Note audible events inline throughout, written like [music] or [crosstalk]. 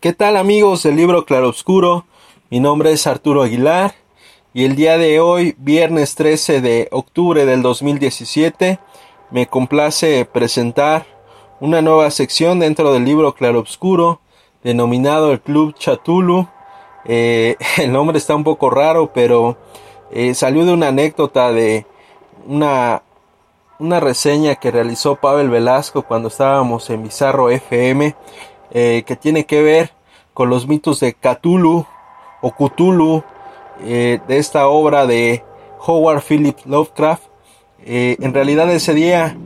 ¿Qué tal amigos del libro Claroscuro? Mi nombre es Arturo Aguilar y el día de hoy, viernes 13 de octubre del 2017, me complace presentar una nueva sección dentro del libro Claroscuro denominado el Club Chatulu. Eh, [laughs] el nombre está un poco raro, pero eh, salió de una anécdota de una, una reseña que realizó Pavel Velasco cuando estábamos en Bizarro FM eh, que tiene que ver con los mitos de Cthulhu o Cthulhu eh, de esta obra de Howard Philip Lovecraft. Eh, en realidad ese día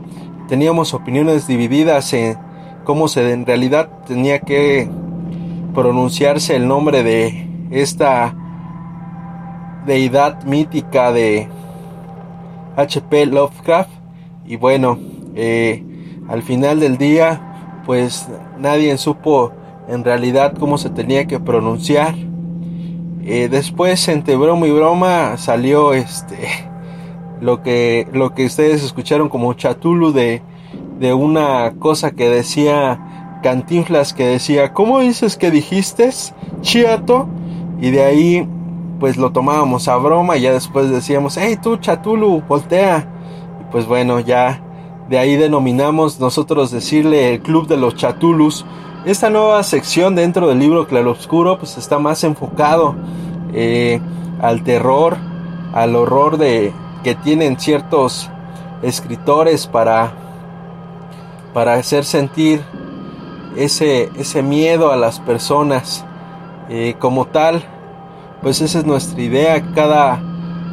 teníamos opiniones divididas en cómo se en realidad tenía que pronunciarse el nombre de esta deidad mítica de H.P. Lovecraft y bueno al final del día pues nadie supo en realidad cómo se tenía que pronunciar. Eh, después entre broma y broma salió este [laughs] lo que lo que ustedes escucharon como chatulu de, de una cosa que decía Cantinflas que decía ¿cómo dices que dijiste? Chiato y de ahí pues lo tomábamos a broma y ya después decíamos hey tú chatulu voltea y pues bueno ya de ahí denominamos nosotros decirle el Club de los Chatulus. Esta nueva sección dentro del libro Claroscuro pues está más enfocado eh, al terror, al horror de que tienen ciertos escritores para para hacer sentir ese, ese miedo a las personas eh, como tal pues esa es nuestra idea cada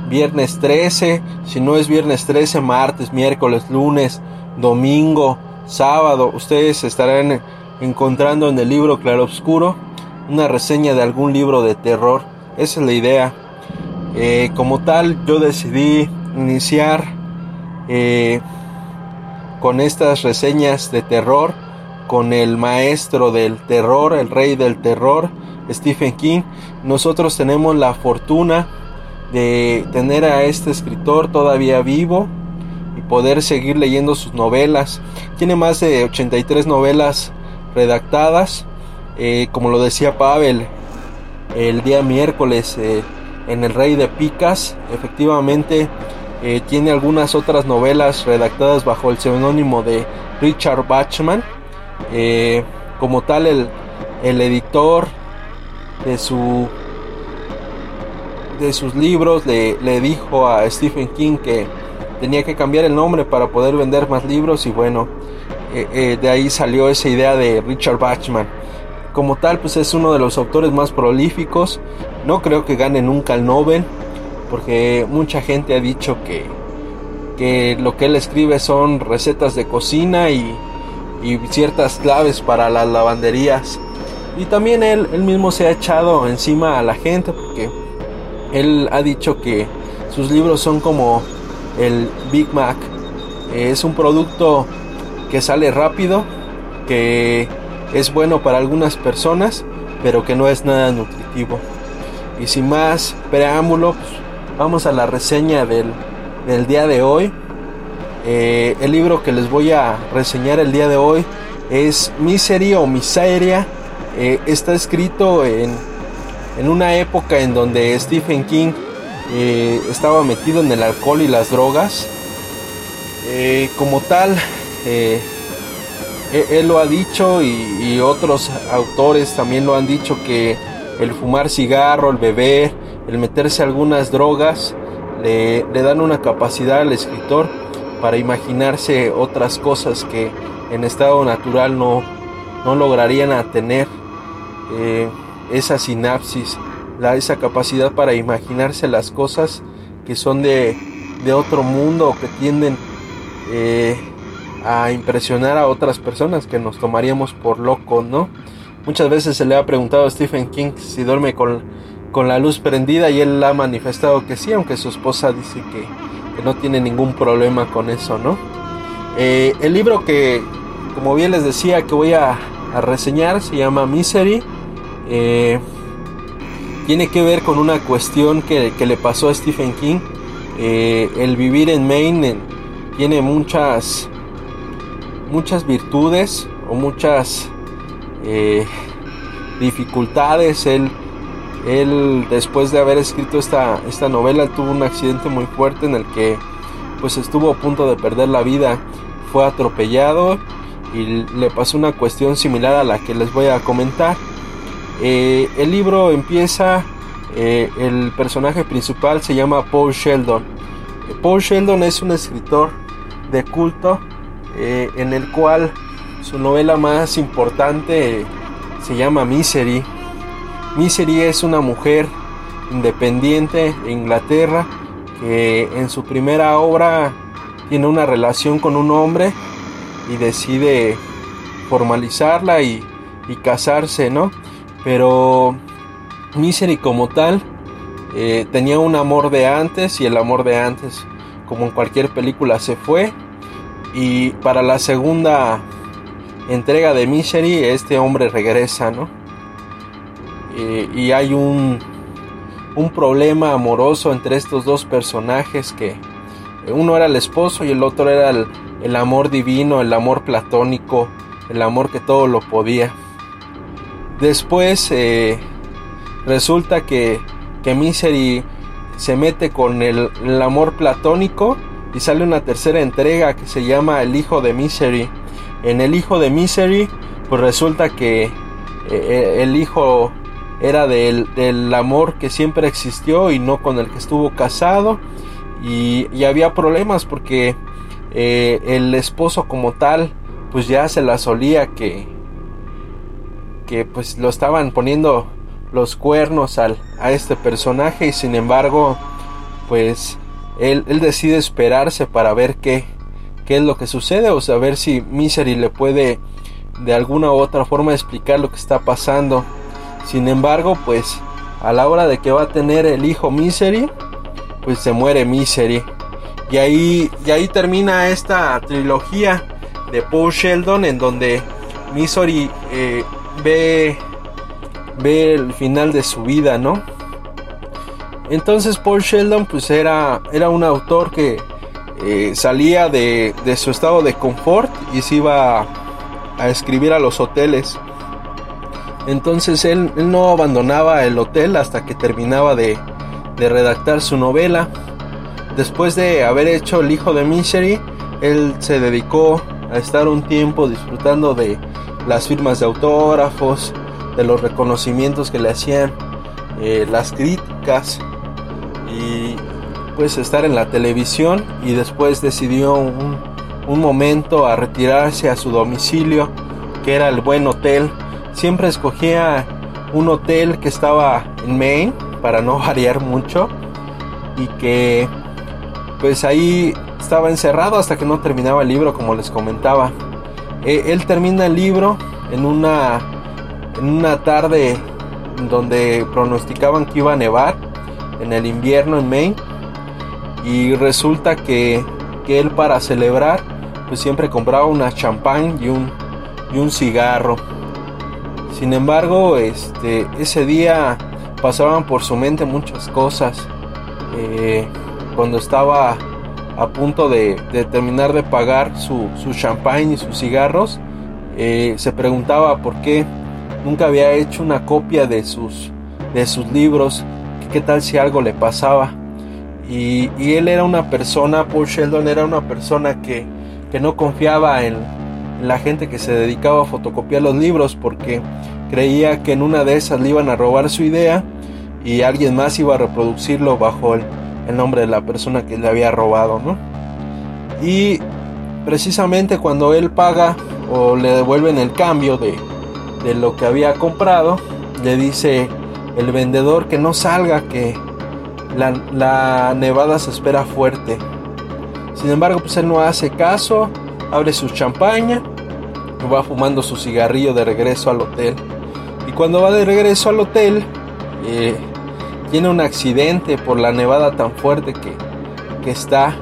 viernes 13, si no es viernes 13, martes, miércoles, lunes, domingo, sábado, ustedes estarán encontrando en el libro Claroscuro una reseña de algún libro de terror. Esa es la idea. Eh, como tal, yo decidí iniciar eh, con estas reseñas de terror, con el maestro del terror, el rey del terror, Stephen King. Nosotros tenemos la fortuna de tener a este escritor todavía vivo y poder seguir leyendo sus novelas. Tiene más de 83 novelas redactadas, eh, como lo decía Pavel el día miércoles eh, en El Rey de Picas, efectivamente eh, tiene algunas otras novelas redactadas bajo el seudónimo de Richard Bachman. como tal, el, el editor de su de sus libros le, le dijo a Stephen King que tenía que cambiar el nombre para poder vender más libros y bueno, eh, eh, de ahí salió esa idea de Richard Bachman. Como tal, pues es uno de los autores más prolíficos. No creo que gane nunca el Nobel, porque mucha gente ha dicho que, que lo que él escribe son recetas de cocina y, y ciertas claves para las lavanderías. Y también él, él mismo se ha echado encima a la gente porque él ha dicho que sus libros son como el Big Mac. Es un producto que sale rápido, que es bueno para algunas personas, pero que no es nada nutritivo. Y sin más preámbulo, pues, vamos a la reseña del, día de hoy. Eh, el libro que les voy a reseñar el día de hoy es Misery o Miseria. Eh, está escrito en en una época en donde Stephen King eh, estaba metido en el alcohol y las drogas. Eh, como tal, eh, él lo ha dicho y, otros autores también lo han dicho que el fumar cigarro, el beber, el meterse algunas drogas le, dan una capacidad al escritor para imaginarse otras cosas que en estado natural no, no lograrían tener eh, esa sinapsis, la, esa capacidad para imaginarse las cosas que son de, de otro mundo o que tienden eh, a impresionar a otras personas que nos tomaríamos por locos, ¿no? Muchas veces se le ha preguntado a Stephen King si duerme con, con la luz prendida y él ha manifestado que sí, aunque su esposa dice que, no tiene ningún problema con eso, ¿no? Eh, el libro que, como bien les decía, que voy a, reseñar se llama Misery. Eh, tiene que ver con una cuestión que, le pasó a Stephen King. Eh, el vivir en Maine tiene muchas muchas virtudes o muchas eh, dificultades. Él, él, después de haber escrito esta, esta novela, tuvo un accidente muy fuerte en el que pues estuvo a punto de perder la vida. Fue atropellado y le pasó una cuestión similar a la que les voy a comentar. Eh, el libro empieza, eh, el personaje principal se llama Paul Sheldon. Paul Sheldon es un escritor de culto eh, en el cual su novela más importante se llama Misery. Misery es una mujer independiente de Inglaterra que en su primera obra tiene una relación con un hombre y decide formalizarla y, casarse, ¿no? Pero Misery como tal eh, tenía un amor de antes y el amor de antes, como en cualquier película, se fue y para la segunda entrega de Misery, este hombre regresa, ¿no? y hay un, un problema amoroso entre estos dos personajes que uno era el esposo y el otro era el, amor divino, el amor platónico, el amor que todo lo podía. Después eh, resulta que, Misery se mete con el, amor platónico y sale una tercera entrega que se llama El Hijo de Misery. En El Hijo de Misery, pues resulta que eh, eh, el hijo era del, amor que siempre existió y no con el que estuvo casado. Y, había problemas porque el esposo como tal, pues ya se la solía que, que pues lo estaban poniendo los cuernos al, a este personaje y sin embargo, pues él, decide esperarse para ver qué, qué es lo que sucede o saber si Misery le puede de alguna u otra forma explicar lo que está pasando. Sin embargo, pues a la hora de que va a tener el hijo Misery, pues se muere Misery. Y ahí, y ahí termina esta trilogía de Paul Sheldon en donde Misery eh, ve, ve el final de su vida, ¿no? Entonces Paul Sheldon pues era, era un autor que eh, salía de, su estado de confort y se iba a, escribir a los hoteles. Entonces él, no abandonaba el hotel hasta que terminaba de, redactar su novela. Después de haber hecho El Hijo de Misery, él se dedicó a estar un tiempo disfrutando de las firmas de autógrafos, de los reconocimientos que le hacían eh, las críticas y pues estar en la televisión y después decidió un, momento a retirarse a su domicilio que era el buen hotel. Siempre escogía un hotel que estaba en Maine para no [laughs] variar mucho y que pues ahí estaba encerrado hasta que no terminaba el libro como les comentaba eh, él termina el libro en una en una tarde donde pronosticaban que iba a nevar en el invierno en Maine y resulta que, él para celebrar pues siempre compraba una champán y un, y un cigarro. Sin embargo, este, ese día pasaban por su mente muchas cosas. Eh, cuando estaba a punto de, terminar de pagar su, su champán y sus cigarros, eh, se preguntaba por qué nunca había hecho una copia de sus, de sus libros qué tal si algo le pasaba. Y, él era una persona, Paul Sheldon era una persona que que no confiaba en la gente que se dedicaba a fotocopiar los libros porque creía que en una de esas le iban a robar su idea y alguien más iba a reproducirlo bajo el, nombre de la persona que le había robado, ¿no? Y precisamente cuando él paga o le devuelven el cambio de, de lo que había comprado, le dice el vendedor que no salga, que la, la, nevada se espera fuerte. Sin embargo, pues él no hace caso, abre su champaña, va fumando su cigarrillo de regreso al hotel. Y cuando va de regreso al hotel, eh, tiene un accidente por la nevada tan fuerte que, que está.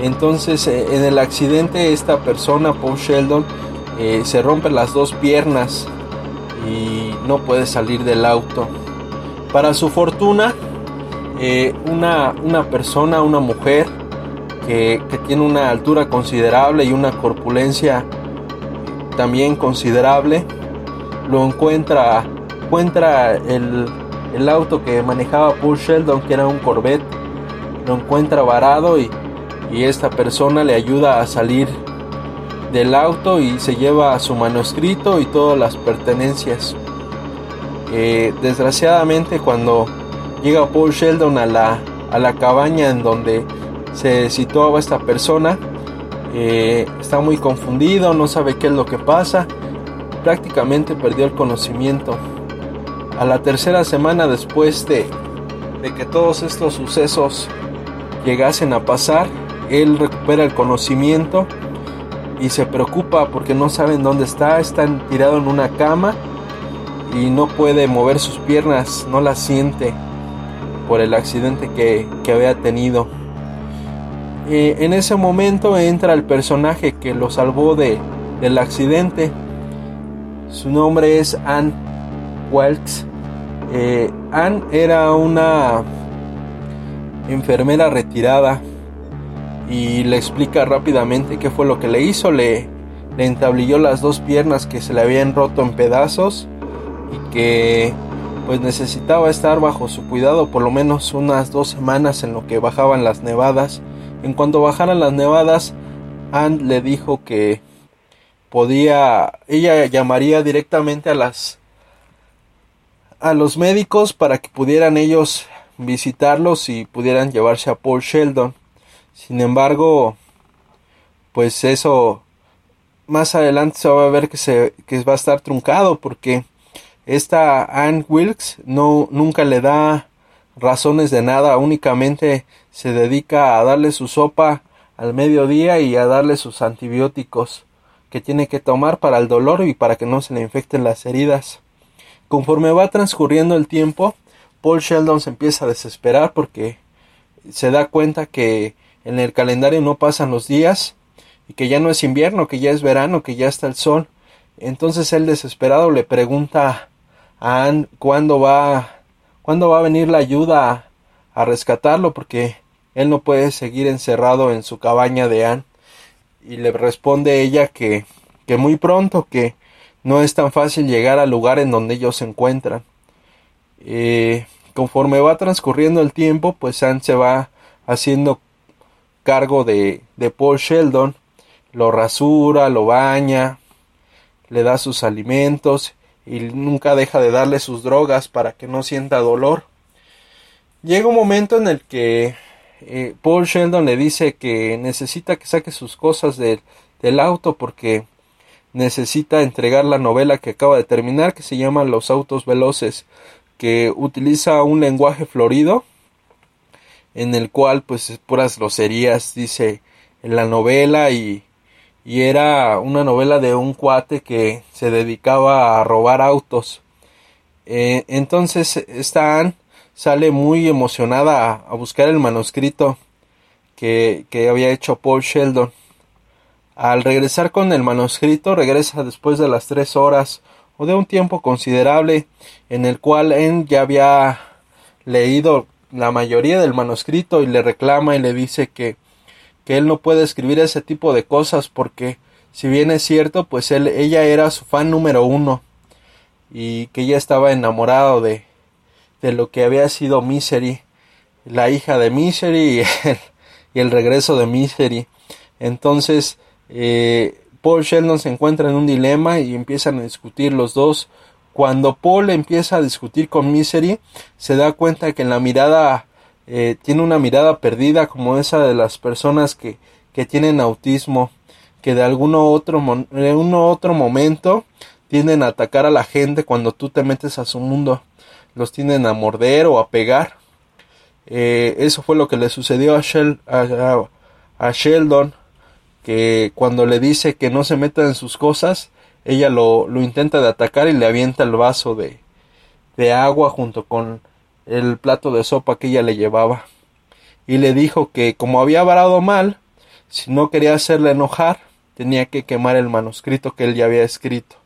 Entonces, eh, en el accidente, esta persona, Paul Sheldon, eh, se rompe las dos piernas y no puede salir del auto. Para su fortuna, eh, una, una, persona, una mujer que, que, tiene una altura considerable y una corpulencia también considerable, lo encuentra, encuentra el, el auto que manejaba Paul Sheldon, que era un Corvette, lo encuentra varado y, esta persona le ayuda a salir del auto y se lleva su manuscrito y todas las pertenencias. Eh, desgraciadamente cuando llega Paul Sheldon a la, a la cabaña en donde se situaba esta persona, eh, está muy confundido, no sabe qué es lo que pasa, prácticamente perdió el conocimiento. A la tercera semana después de, de que todos estos sucesos llegasen a pasar, él recupera el conocimiento y se preocupa porque no saben dónde está, está tirado en una cama y no puede mover sus piernas, no las siente por el accidente que, había tenido. Eh, en ese momento entra el personaje que lo salvó de, del accidente. Su nombre es Anne Welks. Eh, Anne era una enfermera retirada y le explica rápidamente qué fue lo que le hizo. Le, le entablilló las dos piernas que se le habían roto en pedazos y que pues necesitaba estar bajo su cuidado por lo menos unas dos semanas en lo que bajaban las nevadas. En cuanto bajaran las nevadas, Anne le dijo que podía, ella llamaría directamente a las a los médicos para que pudieran ellos visitarlos y pudieran llevarse a Paul Sheldon. Sin embargo, pues eso más adelante se va a ver que se que va a estar truncado porque esta Anne Wilkes no nunca le da razones de nada, únicamente se dedica a darle su sopa al mediodía y a darle sus antibióticos que tiene que tomar para el dolor y para que no se le infecten las heridas. Conforme va transcurriendo el tiempo, Paul Sheldon se empieza a desesperar porque se da cuenta que en el calendario no pasan los días y que ya no es invierno, que ya es verano, que ya está el sol. Entonces él desesperado le pregunta a Anne cuándo va, cuándo va a venir la ayuda a, rescatarlo porque él no puede seguir encerrado en su cabaña de Anne. Y le responde ella que, que muy pronto, que no es tan fácil llegar al lugar en donde ellos se encuentran. Eh, conforme va transcurriendo el tiempo, pues Anne se va haciendo cargo de, de Paul Sheldon, lo rasura, lo baña, le da sus alimentos y nunca deja de darle sus drogas para que no sienta dolor. Llega un momento en el que eh, Paul Sheldon le dice que necesita que saque sus cosas del auto porque necesita entregar la novela que acaba de terminar que se llama Los autos veloces que utiliza un lenguaje florido en el cual pues puras groserías dice en la novela y, y era una novela de un cuate que se dedicaba a robar autos. Eh, entonces esta sale muy emocionada a, buscar el manuscrito que, que, había hecho Paul Sheldon. Al regresar con el manuscrito, regresa después de las tres horas o de un tiempo considerable en el cual él ya había leído la mayoría del manuscrito y le reclama y le dice que, que él no puede escribir ese tipo de cosas porque si bien es cierto pues él, ella era su fan número uno y que ella estaba enamorado de, de lo que había sido Misery, la hija de Misery y [laughs] el, y el regreso de Misery. Entonces Eh, Paul Sheldon se encuentra en un dilema y empiezan a discutir los dos. Cuando Paul empieza a discutir con Misery, se da cuenta que en la mirada eh, tiene una mirada perdida como esa de las personas que, que tienen autismo, que de alguno otro, de uno otro momento tienden a atacar a la gente cuando tú te metes a su mundo. Los tienden a morder o a pegar. Eh, eso fue lo que le sucedió a, a Sheldon que cuando le dice que no se meta en sus cosas, ella lo, lo intenta de atacar y le avienta el vaso de, de agua junto con el plato de sopa que ella le llevaba. Y le dijo que como había varado mal, si no quería hacerle enojar, tenía que quemar el manuscrito que él ya había escrito.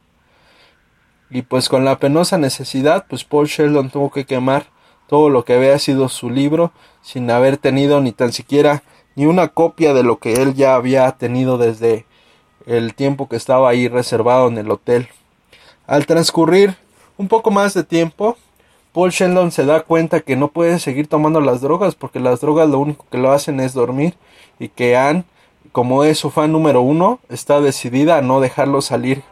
Y pues con la penosa necesidad, pues Paul Sheldon tuvo que quemar todo lo que había sido su libro sin haber tenido ni tan siquiera ni una copia de lo que él ya había tenido desde el tiempo que estaba ahí reservado en el hotel. Al transcurrir un poco más de tiempo, Paul Sheldon se da cuenta que no puede seguir tomando las drogas porque las drogas lo único que lo hacen es dormir y que Anne, como es su fan número uno, está decidida a no dejarlo salir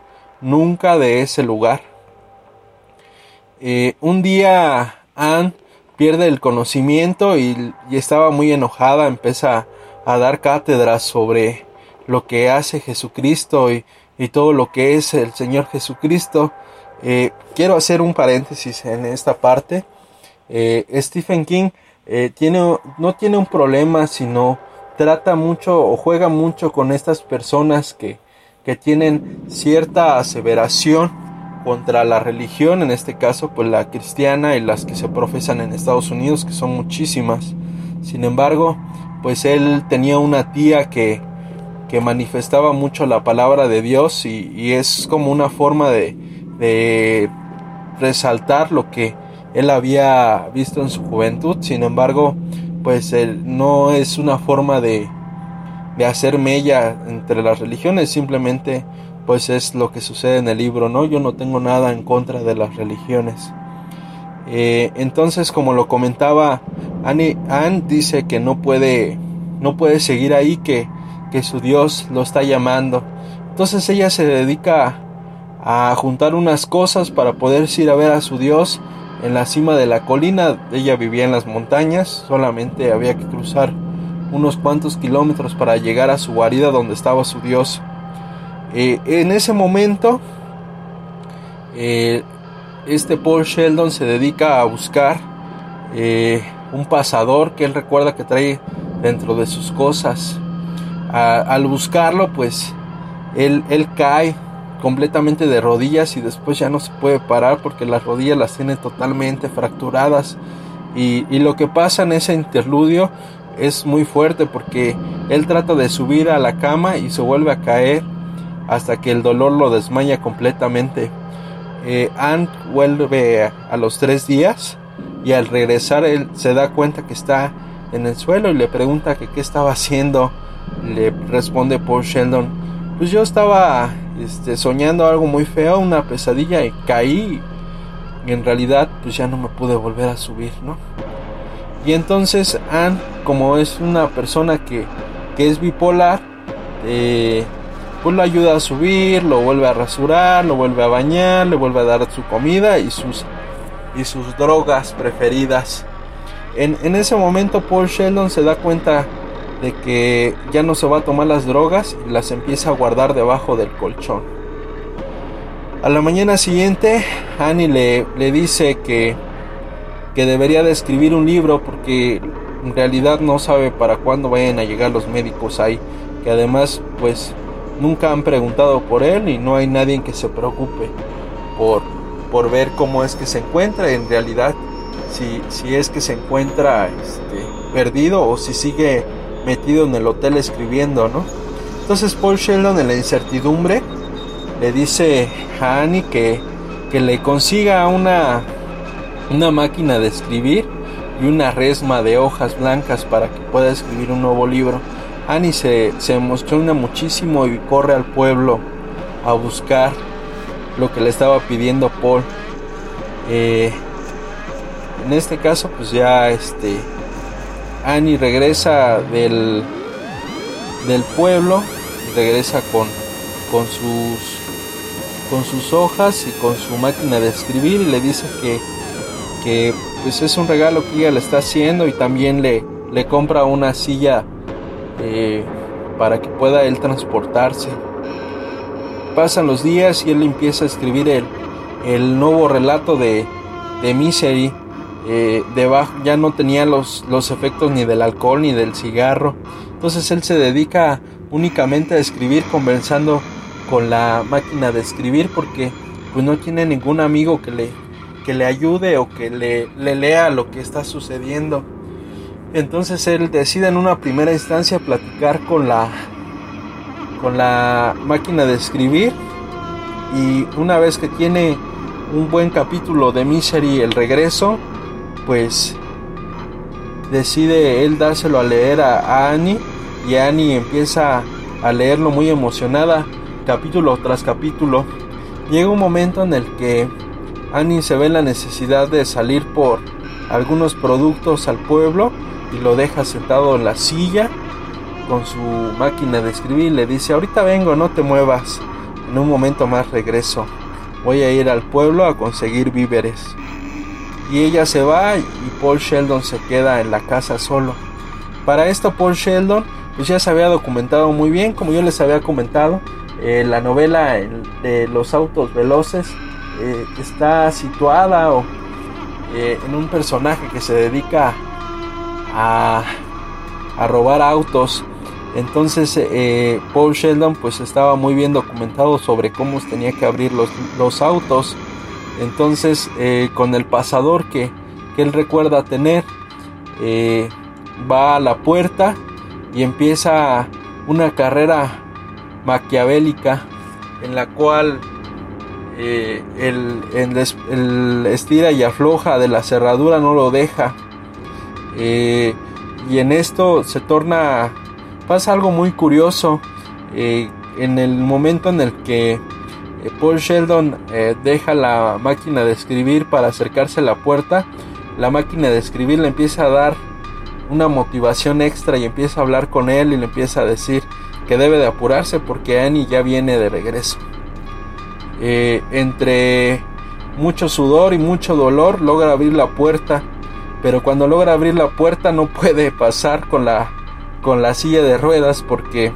nunca de ese lugar. Eh, un día Anne pierde el conocimiento y, estaba muy enojada, empieza a dar cátedras sobre lo que hace Jesucristo y, todo lo que es el Señor Jesucristo. Eh, quiero hacer un paréntesis en esta parte. Eh, Stephen King eh, tiene, no tiene un problema, sino trata mucho o juega mucho con estas personas que, que tienen cierta aseveración contra la religión, en este caso pues la cristiana y las que se profesan en Estados Unidos, que son muchísimas. Sin embargo, pues él tenía una tía que, que manifestaba mucho la palabra de Dios y, es como una forma de, de, resaltar lo que él había visto en su juventud. Sin embargo, pues él no es una forma de, de hacer mella entre las religiones, simplemente pues es lo que sucede en el libro, ¿no? Yo no tengo nada en contra de las religiones. Eh, entonces, como lo comentaba, Anne, Anne, dice que no puede, no puede seguir ahí, que, que su Dios lo está llamando. Entonces ella se dedica a juntar unas cosas para poder ir a ver a su Dios en la cima de la colina. Ella vivía en las montañas, solamente había que cruzar unos cuantos kilómetros para llegar a su guarida donde estaba su Dios. Eh, en ese momento, eh, este Paul Sheldon se dedica a buscar eh, un pasador que él recuerda que trae dentro de sus cosas. al buscarlo, pues él, él cae completamente de rodillas y después ya no se puede parar porque las rodillas las tiene totalmente fracturadas. Y, y, lo que pasa en ese interludio es muy fuerte porque él trata de subir a la cama y se vuelve a caer hasta que el dolor lo desmaya completamente. Eh, Ant vuelve a, los tres días y al regresar él se da cuenta que está en el suelo y le pregunta que qué estaba haciendo. Le responde Paul Sheldon, pues yo estaba este, soñando algo muy feo, una pesadilla y caí y en realidad pues ya no me pude volver a subir, ¿no? Y entonces Anne, como es una persona que, que es bipolar, eh, pues lo ayuda a subir, lo vuelve a rasurar, lo vuelve a bañar, le vuelve a dar su comida y sus, y sus drogas preferidas. En, en ese momento Paul Sheldon se da cuenta de que ya no se va a tomar las drogas y las empieza a guardar debajo del colchón. A la mañana siguiente, Annie le, le dice que, que debería de escribir un libro porque en realidad no sabe para cuándo vayan a llegar los médicos ahí. Que además, pues nunca han preguntado por él y no hay nadie que se preocupe por, por ver cómo es que se encuentra en realidad si, si es que se encuentra este, perdido o si sigue metido en el hotel escribiendo, ¿no? Entonces Paul Sheldon en la incertidumbre le dice a Annie que, que le consiga una, una máquina de escribir y una resma de hojas blancas para que pueda escribir un nuevo libro. Annie se, emociona muchísimo y corre al pueblo a buscar lo que le estaba pidiendo Paul. Eh, en este caso, pues ya este Annie regresa del, del pueblo regresa con, con, sus, con sus hojas y con su máquina de escribir y le dice que, que pues es un regalo que ella le está haciendo y también le, le compra una silla eh, para que pueda él transportarse. Pasan los días y él empieza a escribir el, el nuevo relato de, de Misery. Eh, debajo ya no tenía los, los efectos ni del alcohol ni del cigarro. Entonces él se dedica únicamente a escribir conversando con la máquina de escribir porque pues no tiene ningún amigo que le, que le ayude o que le, le lea lo que está sucediendo. Entonces él decide en una primera instancia platicar con la con la máquina de escribir y una vez que tiene un buen capítulo de Misery el regreso, pues decide él dárselo a leer a, Annie y Annie empieza a leerlo muy emocionada capítulo tras capítulo. Llega un momento en el que Annie se ve la necesidad de salir por algunos productos al pueblo y lo deja sentado en la silla con su máquina de escribir le dice ahorita vengo no te muevas. En un momento más regreso. Voy a ir al pueblo a conseguir víveres. Y ella se va y Paul Sheldon se queda en la casa solo. Para esto Paul Sheldon pues ya se había documentado muy bien como yo les había comentado eh, la novela de los autos veloces eh, está situada eh, en un personaje que se dedica a, robar autos. Entonces eh, Paul Sheldon pues estaba muy bien documentado sobre cómo tenía que abrir los, los autos. Entonces eh, con el pasador que, que él recuerda tener eh, va a la puerta y empieza una carrera maquiavélica en la cual el, el estira y afloja de la cerradura no lo deja y en esto se torna, pasa algo muy curioso. Eh, en el momento en el que eh, Paul Sheldon deja la máquina de escribir para acercarse a la puerta, la máquina de escribir le empieza a dar una motivación extra y empieza a hablar con él y le empieza a decir que debe de apurarse porque Annie ya viene de regreso. entre mucho sudor y mucho dolor logra abrir la puerta pero cuando logra abrir la puerta no puede pasar con la con la silla de ruedas porque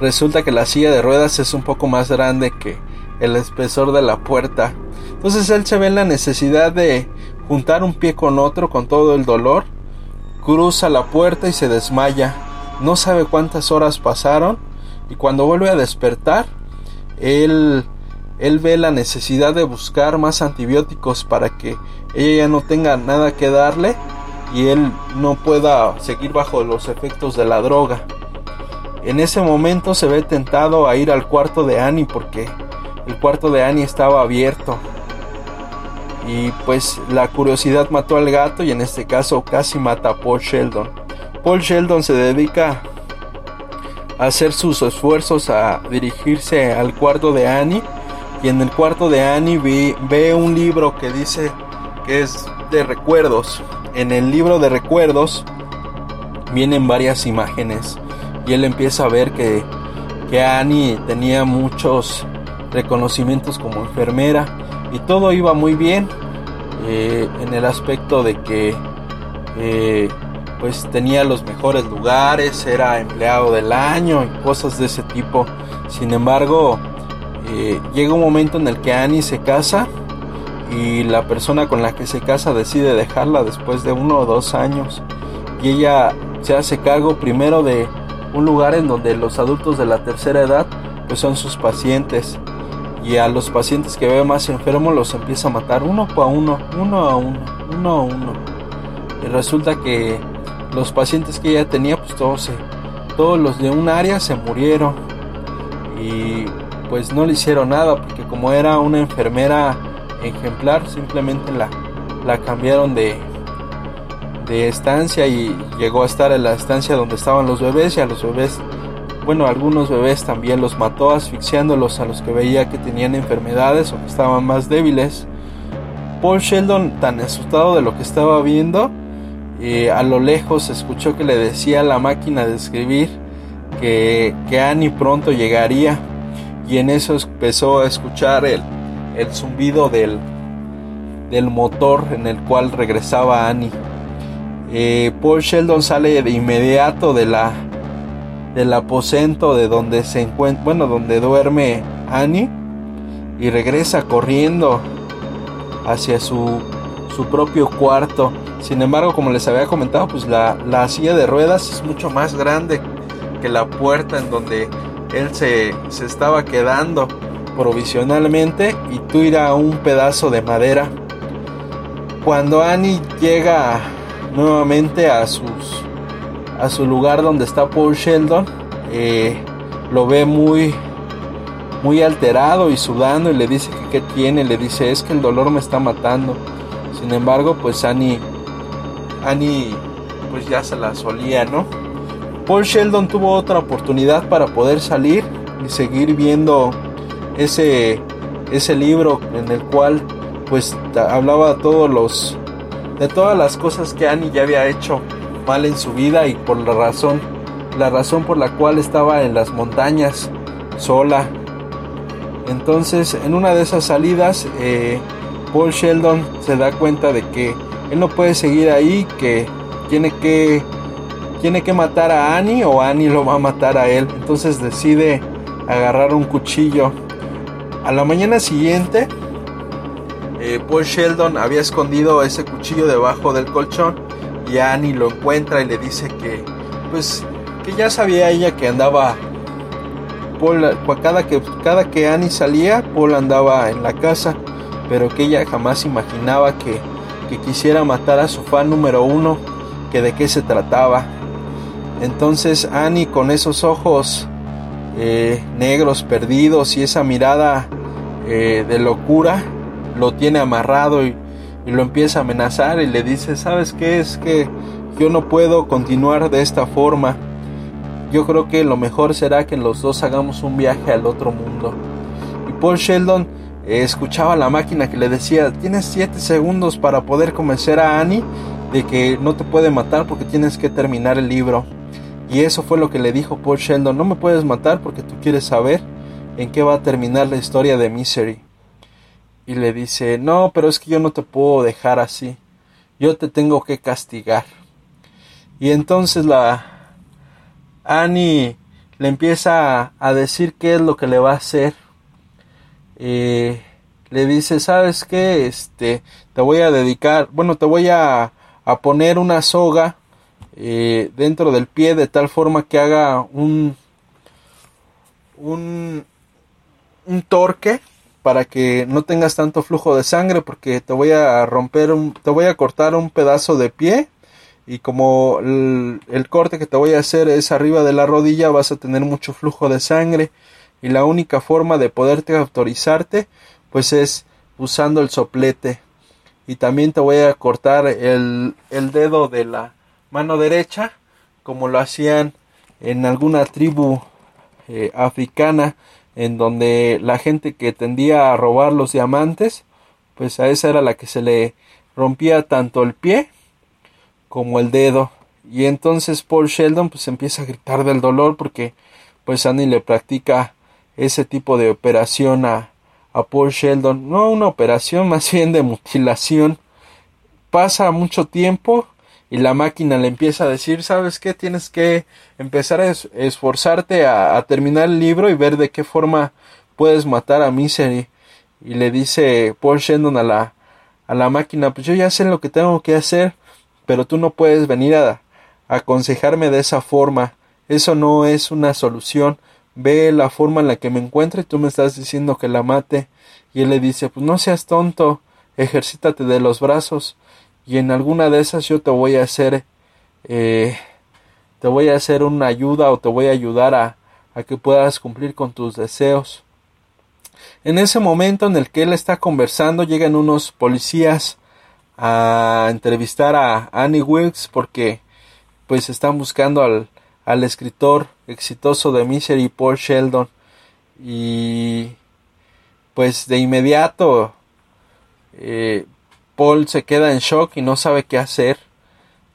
resulta que la silla de ruedas es un poco más grande que el espesor de la puerta. Entonces él se ve en la necesidad de juntar un pie con otro con todo el dolor, cruza la puerta y se desmaya. No sabe cuántas horas pasaron y cuando vuelve a despertar, él él ve la necesidad de buscar más antibióticos para que ella ya no tenga nada que darle y él no pueda seguir bajo los efectos de la droga. En ese momento se ve tentado a ir al cuarto de Annie porque el cuarto de Annie estaba abierto. Y pues la curiosidad mató al gato y en este caso casi mata a Paul Sheldon. Paul Sheldon se dedica a hacer sus esfuerzos a dirigirse al cuarto de Annie y en el cuarto de Annie ve, un libro que dice que es de recuerdos. En el libro de recuerdos vienen varias imágenes y él empieza a ver que, que Annie tenía muchos reconocimientos como enfermera y todo iba muy bien eh, en el aspecto de que eh, pues tenía los mejores lugares, era empleado del año y cosas de ese tipo. Sin embargo, eh, llega un momento en el que Annie se casa y la persona con la que se casa decide dejarla después de uno o dos años. Y ella se hace cargo primero de un lugar en donde los adultos de la tercera edad pues son sus pacientes. Y a los pacientes que ve más enfermos los empieza a matar uno a uno, uno a uno, uno a uno. Y resulta que los pacientes que ella tenía pues todos todos los de un área se murieron. Y pues no le hicieron nada porque como era una enfermera ejemplar simplemente la, la cambiaron de, de estancia y llegó a estar en la estancia donde estaban los bebés y a los bebés bueno algunos bebés también los mató asfixiándolos a los que veía que tenían enfermedades o que estaban más débiles. Paul Sheldon tan asustado de lo que estaba viendo eh, a lo lejos escuchó que le decía la máquina de escribir que, que Annie pronto llegaría. Y en eso empezó a escuchar el, el zumbido del, del motor en el cual regresaba Annie. Eh, Paul Sheldon sale de inmediato de la del aposento de donde se encuentra, bueno, donde duerme Annie y regresa corriendo hacia su, su propio cuarto. Sin embargo, como les había comentado, pues la, la silla de ruedas es mucho más grande que la puerta en donde él se, se estaba quedando provisionalmente y tira un pedazo de madera. Cuando Annie llega nuevamente a a su lugar donde está Paul Sheldon, eh, lo ve muy muy alterado y sudando y le dice que qué tiene, le dice es que el dolor me está matando. Sin embargo, pues Annie Annie pues ya se la solía, ¿no? Paul Sheldon tuvo otra oportunidad para poder salir y seguir viendo ese, ese libro en el cual pues hablaba todos los de todas las cosas que Annie ya había hecho mal en su vida y por la razón la razón por la cual estaba en las montañas sola. Entonces en una de esas salidas eh, Paul Sheldon se da cuenta de que él no puede seguir ahí que tiene que tiene que matar a Annie o Annie lo va a matar a él. Entonces decide agarrar un cuchillo a la mañana siguiente, eh, Paul Sheldon había escondido ese cuchillo debajo del colchón y Annie lo encuentra y le dice que, pues, que ya sabía ella que andaba. Paul, cada que, cada que Annie salía, Paul andaba en la casa, pero que ella jamás imaginaba que, que quisiera matar a su fan número uno, que de qué se trataba. Entonces Annie con esos ojos eh, negros perdidos y esa mirada eh, de locura lo tiene amarrado y, lo empieza a amenazar y le dice, ¿sabes qué? Es que yo no puedo continuar de esta forma. Yo creo que lo mejor será que los dos hagamos un viaje al otro mundo. Y Paul Sheldon eh, escuchaba la máquina que le decía, tienes 7 segundos para poder convencer a Annie de que no te puede matar porque tienes que terminar el libro. Y eso fue lo que le dijo Paul Sheldon, no me puedes matar porque tú quieres saber en qué va a terminar la historia de Misery. Y le dice, no, pero es que yo no te puedo dejar así, yo te tengo que castigar. Y entonces la Annie le empieza a, decir qué es lo que le va a hacer. Le dice, ¿sabes qué? Este, te voy a dedicar, bueno, te voy a, a poner una soga eh, dentro del pie de tal forma que haga un, un, un torque para que no tengas tanto flujo de sangre porque te voy a romper un, te voy a cortar un pedazo de pie y como el, corte que te voy a hacer es arriba de la rodilla vas a tener mucho flujo de sangre. Y la única forma de poderte autorizarte pues es usando el soplete. Y también te voy a cortar el, el dedo de la mano derecha, como lo hacían en alguna tribu eh, africana, en donde la gente que tendía a robar los diamantes, pues a esa era la que se le rompía tanto el pie como el dedo. Y entonces Paul Sheldon pues empieza a gritar del dolor porque pues Annie le practica ese tipo de operación a, a Paul Sheldon. No una operación, [laughs] más bien de mutilación. Pasa mucho tiempo y la máquina le empieza a decir, ¿sabes qué? Tienes que empezar a esforzarte a, terminar el libro y ver de qué forma puedes matar a Misery. Y le dice Paul Shendon a la, a la máquina, pues yo ya sé lo que tengo que hacer, pero tú no puedes venir a, a aconsejarme de esa forma. Eso no es una solución. Ve la forma en la que me encuentro y tú me estás diciendo que la mate. Y él le dice, pues no seas tonto, ejercítate de los brazos y en alguna de esas yo te voy a hacer eh, te voy a hacer una ayuda o te voy a ayudar a, que puedas cumplir con tus deseos. En ese momento en el que él está conversando llegan unos policías a entrevistar a Annie Wilkes porque pues están buscando al, al escritor exitoso de Misery Paul Sheldon y pues de inmediato eh, Paul se queda en shock y no sabe qué hacer.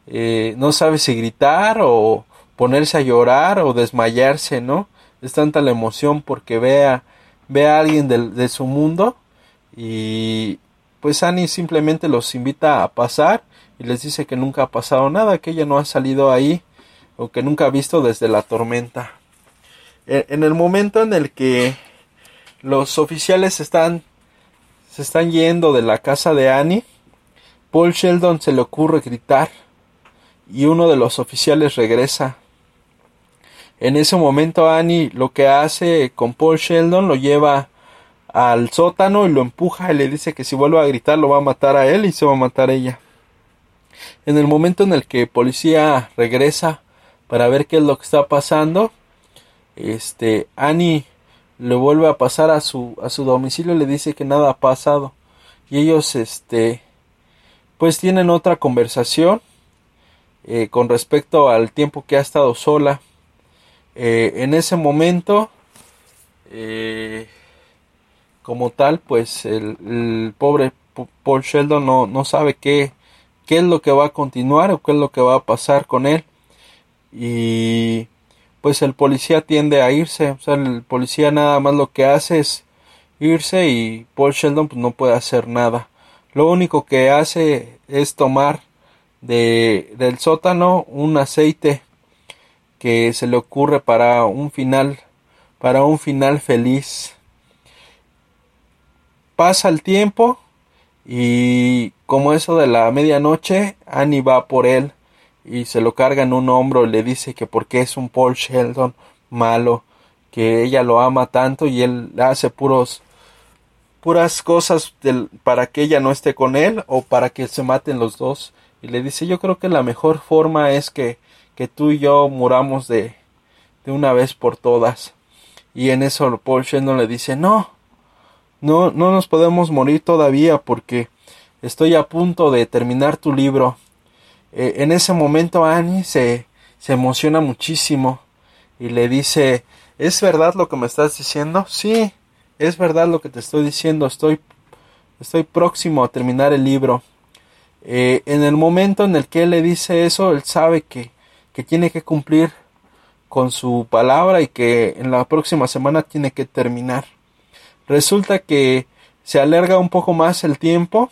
Eh, no sabe si gritar o, ponerse a llorar o desmayarse, ¿no? Es tanta la emoción porque ve a alguien de, de su mundo y pues Annie simplemente los invita a pasar y les dice que nunca ha pasado nada, que ella no ha salido ahí o que nunca ha visto desde la tormenta. E, en el momento en el que los oficiales están se están yendo de la casa de Annie, Paul Sheldon se le ocurre gritar y uno de los oficiales regresa. En ese momento Annie lo que hace con Paul Sheldon lo lleva al sótano y lo empuja y le dice que si vuelve a gritar lo va a matar a él y se va a matar ella. En el momento en el que policía regresa para ver qué es lo que está pasando, este Annie le vuelve a pasar a su a su domicilio y le dice que nada ha pasado y ellos este pues tienen otra conversación eh, con respecto al tiempo que ha estado sola eh, en ese momento eh, como tal pues el, pobre Paul Sheldon no, no sabe qué, qué es lo que va a continuar o qué es lo que va a pasar con él y pues el policía tiende a irse, o sea, el policía nada más lo que hace es irse y Paul Sheldon pues, no puede hacer nada. Lo único que hace es tomar de, del sótano un aceite que se le ocurre para un final, para un final feliz. Pasa el tiempo y como eso de la medianoche, Annie va por él y se lo carga en un hombro y le dice que porque es un Paul Sheldon malo, que ella lo ama tanto y él hace puros puras cosas para que ella no esté con él o para que se maten los dos. Y le dice yo creo que la mejor forma es que, que tú y yo muramos de, de una vez por todas. Y en eso Paul Sheldon le dice no no no nos podemos morir todavía porque estoy a punto de terminar tu libro. Eh, en ese momento Annie se, se emociona muchísimo y le dice, ¿es verdad lo que me estás diciendo? Sí, es verdad lo que te estoy diciendo, estoy, estoy próximo a terminar el libro. Eh, en el momento en el que él le dice eso, él sabe que, que tiene que cumplir con su palabra y que en la próxima semana tiene que terminar. Resulta que se alarga un poco más el tiempo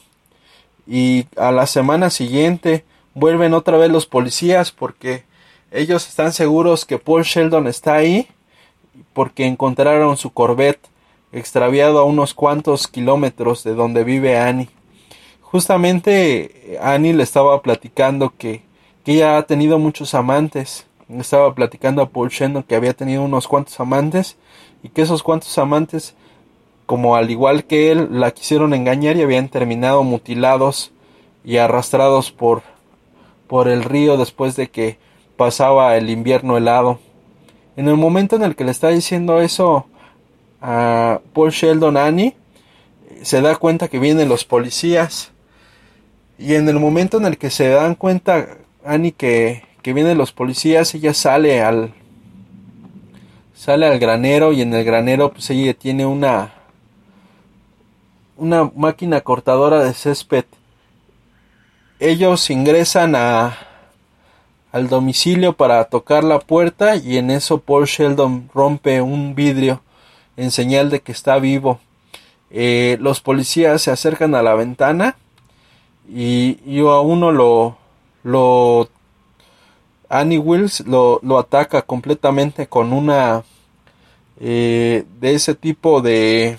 y a la semana siguiente vuelven otra vez los policías porque ellos están seguros que Paul Sheldon está ahí porque encontraron su Corvette extraviado a unos cuantos kilómetros de donde vive Annie. Justamente Annie le estaba platicando que, que ella ha tenido muchos amantes. estaba platicando a Paul Sheldon que había tenido unos cuantos amantes y que esos cuantos amantes, como al igual que él, la quisieron engañar y habían terminado mutilados y arrastrados por por el río después de que pasaba el invierno helado. En el momento en el que le está diciendo eso a Paul Sheldon Annie, se da cuenta que vienen los policías. Y en el momento en el que se dan cuenta Annie que, que vienen los policías, ella sale al sale al granero y en el granero pues ella tiene una una máquina cortadora de césped ellos ingresan a, al domicilio para tocar la puerta y en eso Paul Sheldon rompe un vidrio en señal de que está vivo. Eh, los policías se acercan a la ventana y, a uno lo, lo Annie Wills lo, lo ataca completamente con una eh, de ese tipo de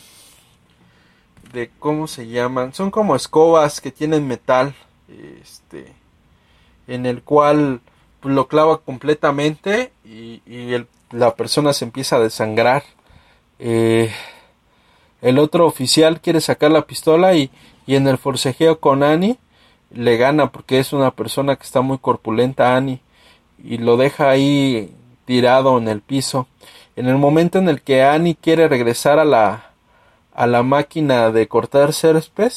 de cómo se llaman son como escobas que tienen metal este, en el cual lo clava completamente y, la persona se empieza a desangrar. Eh, el otro oficial quiere sacar la pistola y, y, en el forcejeo con Annie le gana porque es una persona que está muy corpulenta Annie y lo deja ahí tirado en el piso. En el momento en el que Annie quiere regresar a la a la máquina de cortar césped,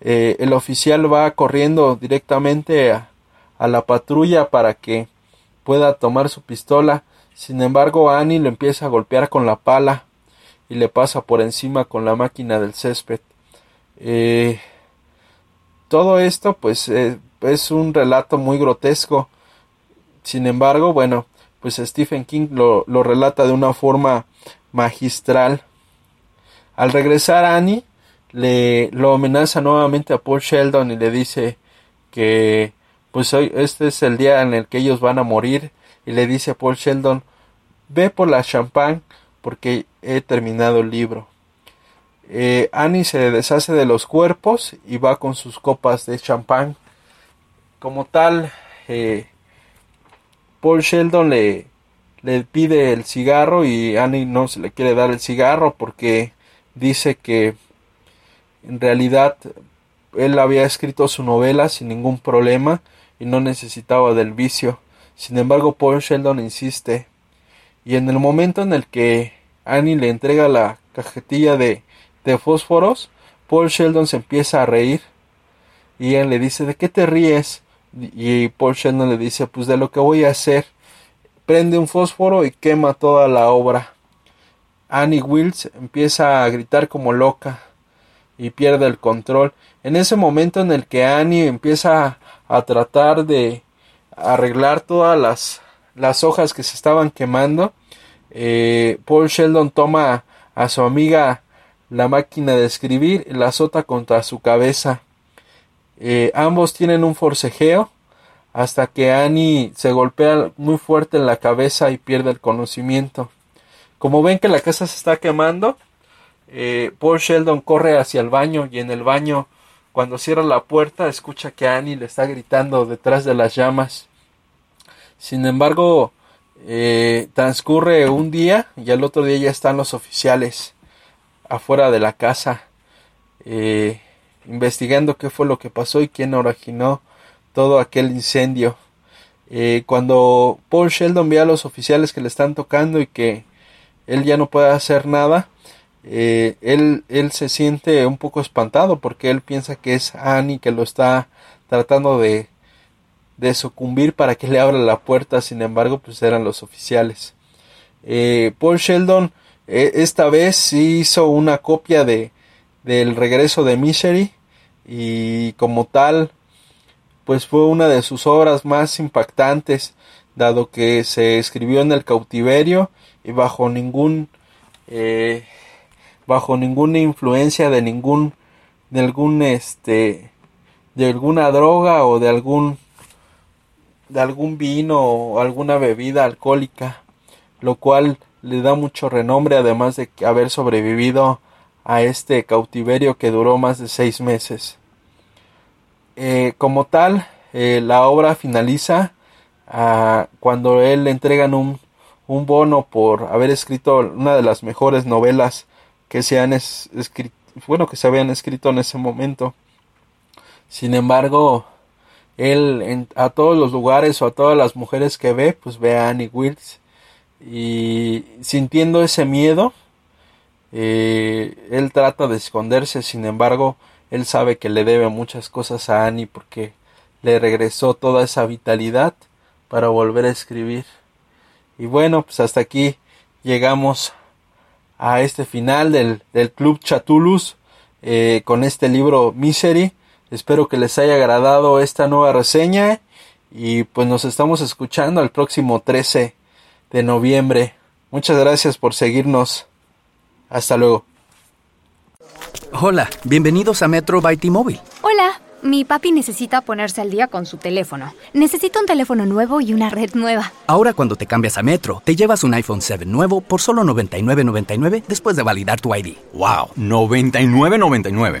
eh, el oficial va corriendo directamente a, la patrulla para que pueda tomar su pistola. Sin embargo, Annie lo empieza a golpear con la pala y le pasa por encima con la máquina del césped. Eh, todo esto, pues, eh, es un relato muy grotesco. Sin embargo, bueno, pues Stephen King lo, lo relata de una forma magistral. Al regresar Annie le lo amenaza nuevamente a Paul Sheldon y le dice que pues hoy este es el día en el que ellos van a morir y le dice a Paul Sheldon ve por la champán porque he terminado el libro. Eh, Annie se deshace de los cuerpos y va con sus copas de champán. Como tal, eh, Paul Sheldon le, le pide el cigarro y Annie no se le quiere dar el cigarro porque dice que en realidad él había escrito su novela sin ningún problema y no necesitaba del vicio. Sin embargo, Paul Sheldon insiste. Y en el momento en el que Annie le entrega la cajetilla de, de fósforos, Paul Sheldon se empieza a reír. Y él le dice, ¿de qué te ríes? Y Paul Sheldon le dice, pues de lo que voy a hacer. Prende un fósforo y quema toda la obra. Annie Wills empieza a gritar como loca y pierde el control. En ese momento en el que Annie empieza a tratar de arreglar todas las, las hojas que se estaban quemando, eh, Paul Sheldon toma a su amiga la máquina de escribir y la azota contra su cabeza. Eh, ambos tienen un forcejeo hasta que Annie se golpea muy fuerte en la cabeza y pierde el conocimiento. Como ven que la casa se está quemando, eh, Paul Sheldon corre hacia el baño y en el baño, cuando cierra la puerta, escucha que Annie le está gritando detrás de las llamas. Sin embargo, eh, transcurre un día y al otro día ya están los oficiales afuera de la casa eh, investigando qué fue lo que pasó y quién originó todo aquel incendio. cuando Paul Sheldon ve a los oficiales que le están tocando y que él ya no puede hacer nada, eh, él, él se siente un poco espantado porque él piensa que es Annie que lo está tratando de, de sucumbir para que le abra la puerta, sin embargo, pues eran los oficiales. Eh, Paul Sheldon eh, esta vez hizo una copia de del regreso de Misery y como tal pues fue una de sus obras más impactantes dado que se escribió en el cautiverio y bajo ningún eh, bajo ninguna influencia de ningún de algún este de alguna droga o de algún de algún vino o alguna bebida alcohólica lo cual le da mucho renombre además de haber sobrevivido a este cautiverio que duró más de seis meses eh, como tal eh, la obra finaliza ah, cuando él le entregan un, un bono por haber escrito una de las mejores novelas que se han escrito, bueno, que se habían escrito en ese momento. Sin embargo, él a todos los lugares o a todas las mujeres que ve, pues ve a Annie Wilkes y sintiendo ese miedo, eh, él trata de esconderse, sin embargo, él sabe que le debe muchas cosas a Annie porque le regresó toda esa vitalidad para volver a escribir. Y bueno, pues hasta aquí llegamos a este final del, del Club Chatulus eh, con este libro Misery. Espero que les haya agradado esta nueva reseña y pues nos estamos escuchando el próximo 13 de noviembre. Muchas gracias por seguirnos. Hasta luego. Hola, bienvenidos a Metro by T-Mobile. Hola. Mi papi necesita ponerse al día con su teléfono. Necesita un teléfono nuevo y una red nueva. Ahora cuando te cambias a Metro, te llevas un iPhone 7 nuevo por solo $99.99 después de validar tu ID. ¡Wow! $99.99.